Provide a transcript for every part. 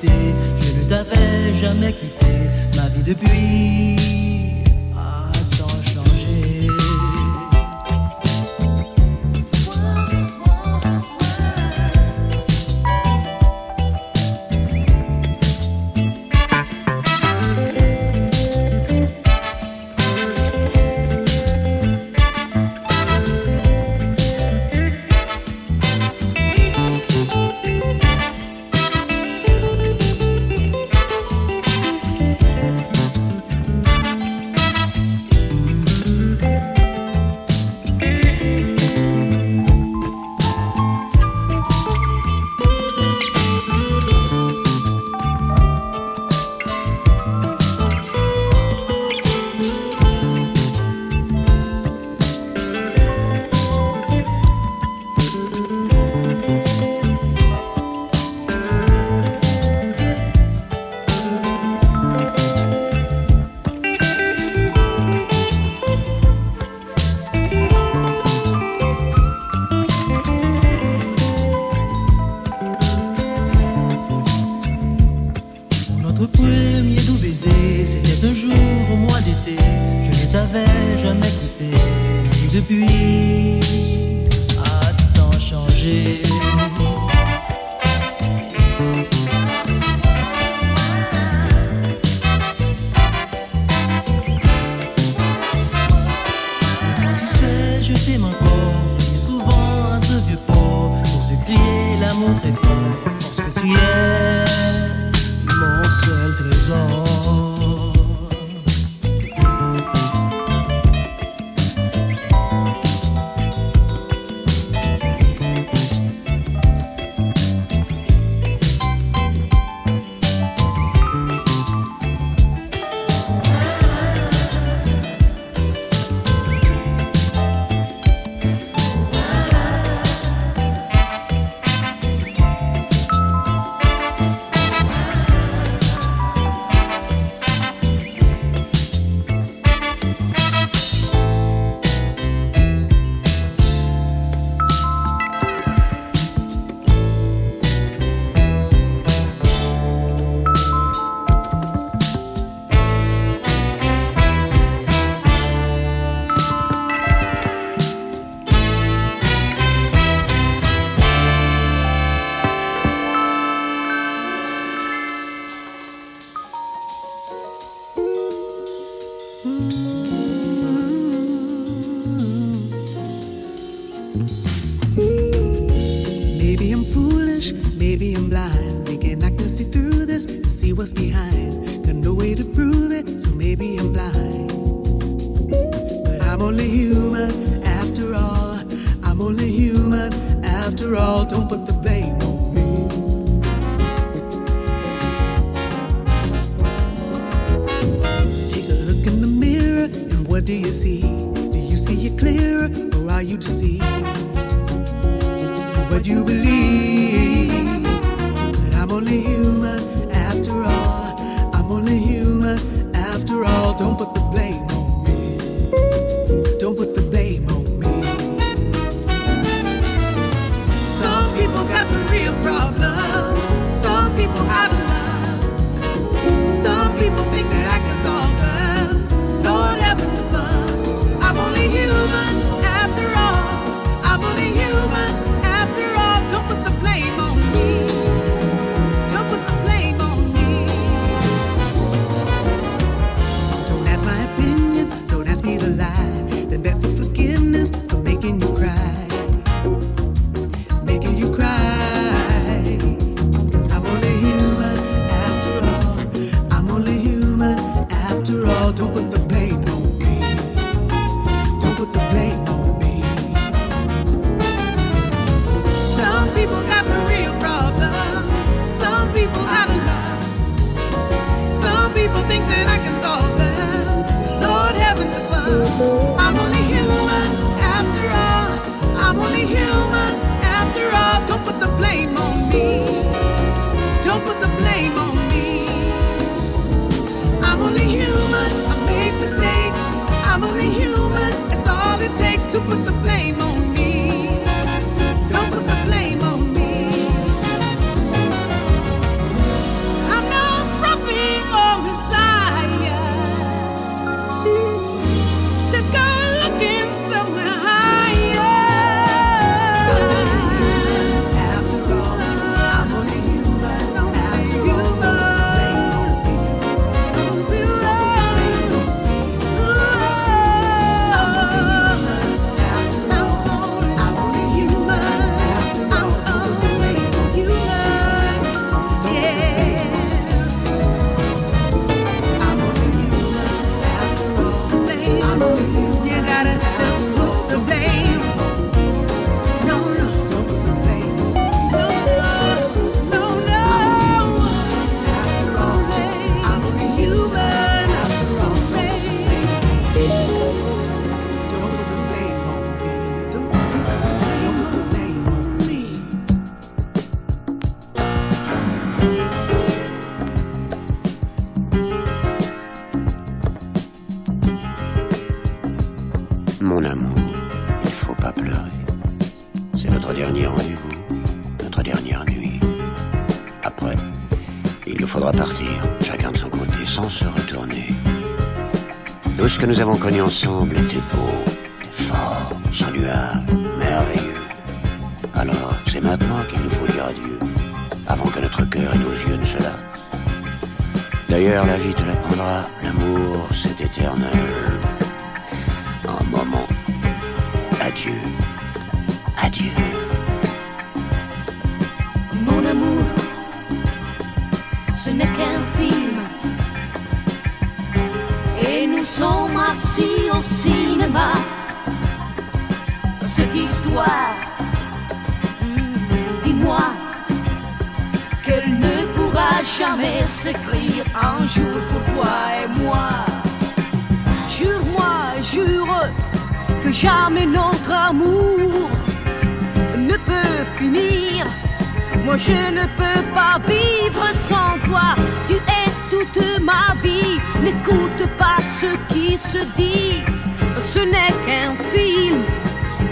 Take people got the real problems. Some people out of love. Some people think that I can solve them. to put the blame. que nous avons connu ensemble.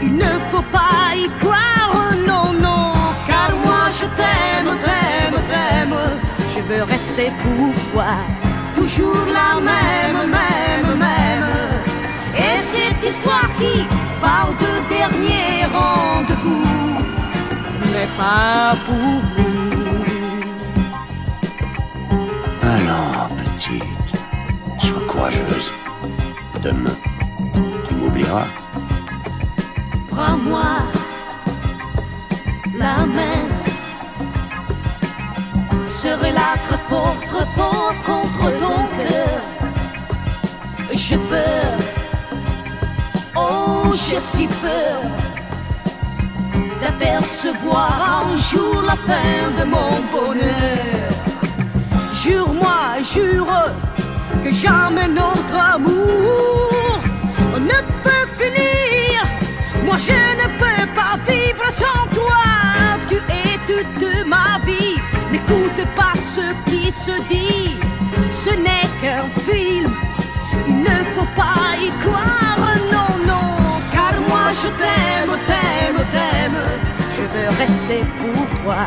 Il ne faut pas y croire, non, non. Car moi je t'aime, t'aime, t'aime. Je veux rester pour toi. Toujours la même, même, même. Et cette histoire qui parle de dernier rendez-vous n'est pas pour nous. Alors, petite, sois courageuse. Demain Prends-moi la main. Je relâche fort, trop fort contre ton cœur? Je peur. Oh, j'ai si peur d'apercevoir un jour la fin de mon bonheur. Jure-moi, jure que jamais notre amour moi je ne peux pas vivre sans toi. Tu es toute ma vie. N'écoute pas ce qui se dit. Ce n'est qu'un film. Il ne faut pas y croire, non, non. Car moi je t'aime, t'aime, t'aime. Je veux rester pour toi.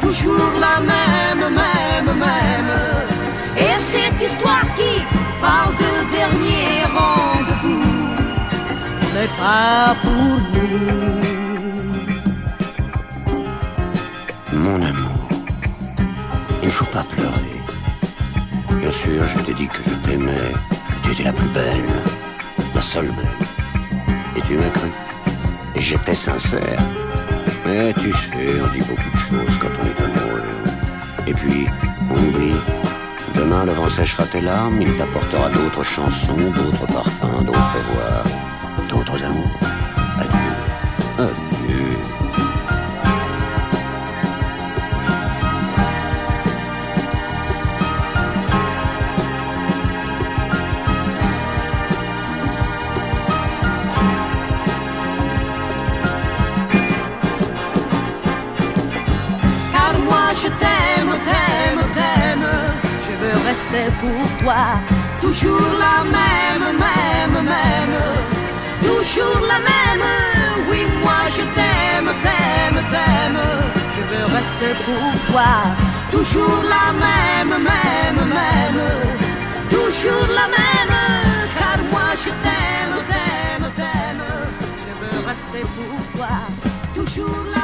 Toujours la même, même, même. Et cette histoire qui parle de dernier rang pour nous. Mon amour, il ne faut pas pleurer. Bien sûr, je t'ai dit que je t'aimais, que tu étais la plus belle, la seule belle. Et tu m'as cru. Et j'étais sincère. Mais tu sais, on dit beaucoup de choses quand on est amoureux. Et puis, on oublie. Demain, le vent séchera tes larmes, il t'apportera d'autres chansons, d'autres parfums, d'autres voix, d'autres amours. Adieu. Adieu. car moi je t'aime, t'aime, t'aime. Je veux rester pour toi, toujours la même, même, même. Toujours la même, oui, moi je t'aime, t'aime, t'aime. Je veux rester pour toi, toujours la même, même, même. Toujours la même, car moi je t'aime, t'aime, t'aime. Je veux rester pour toi, toujours la même,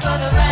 for the rain,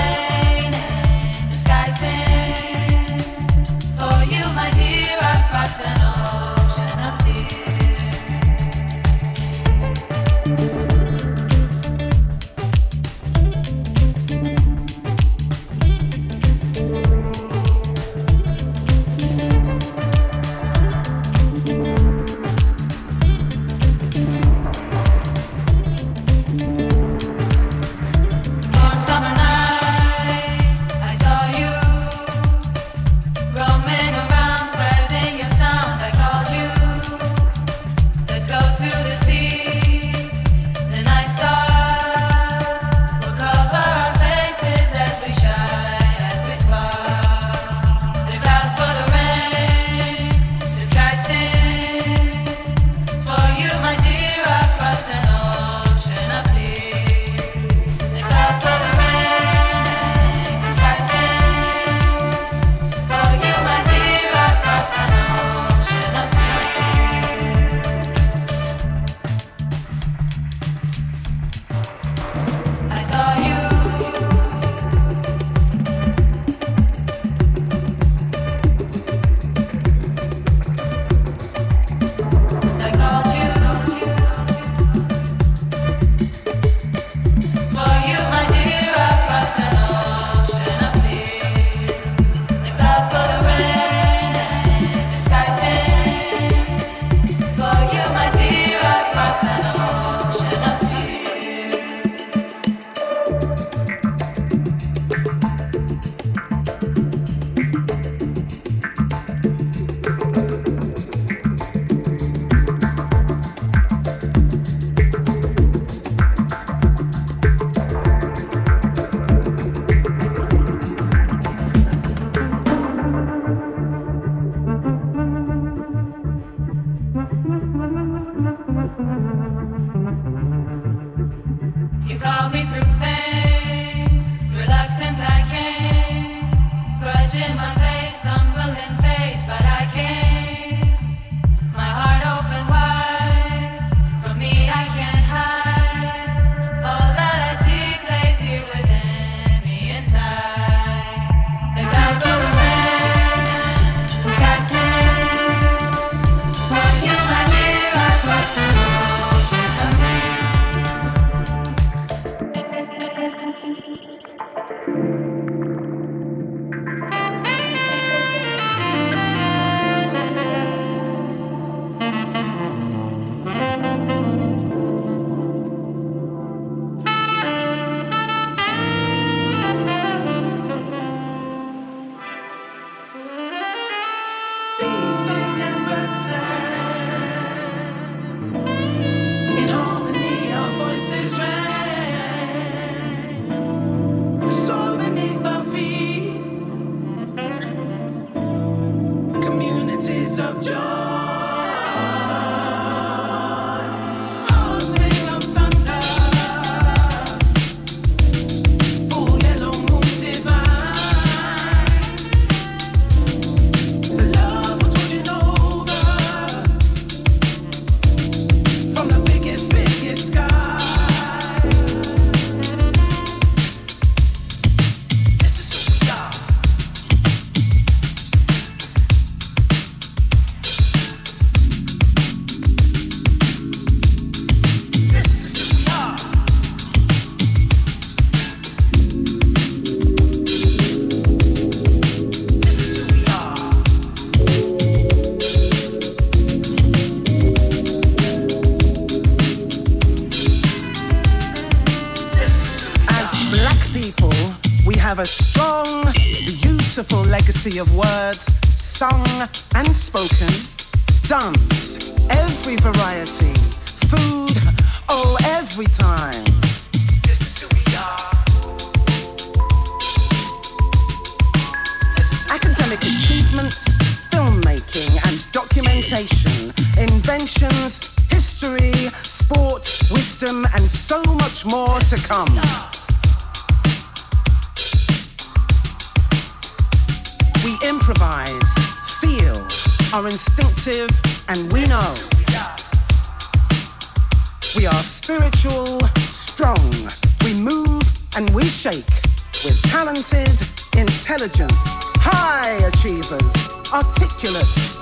of what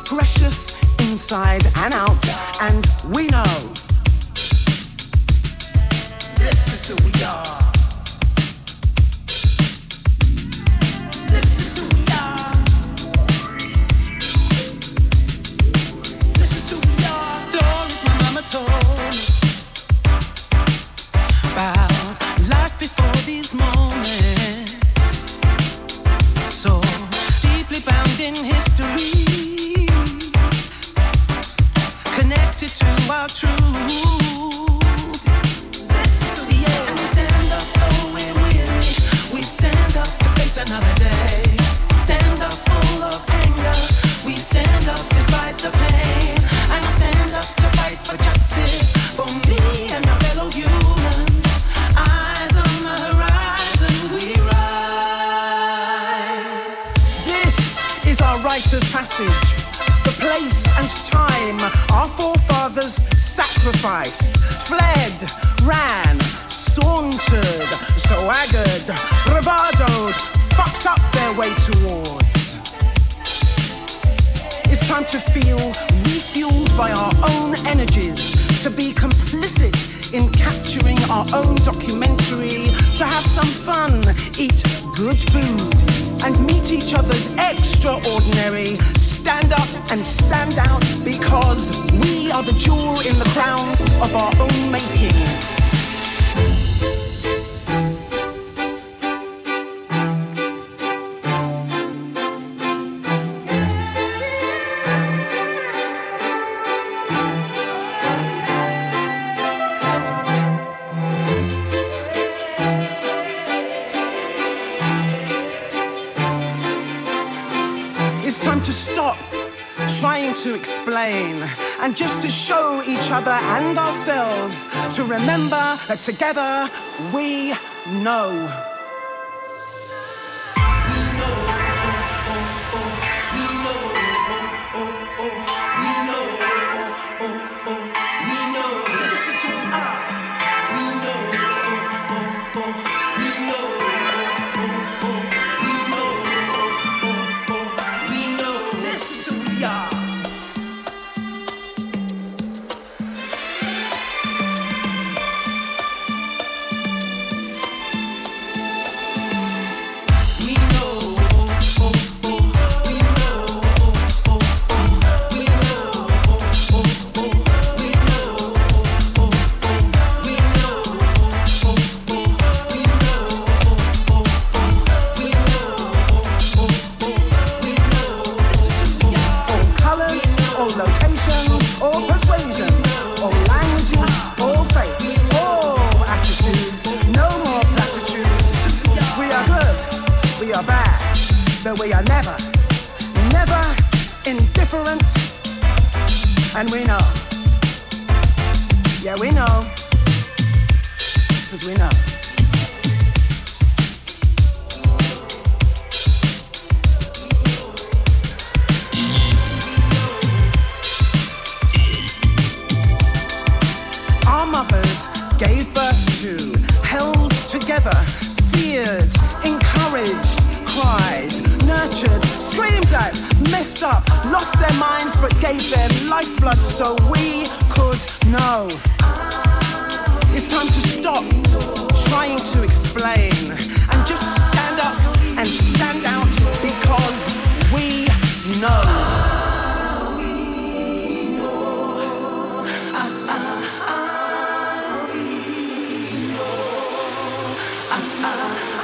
precious inside and out, I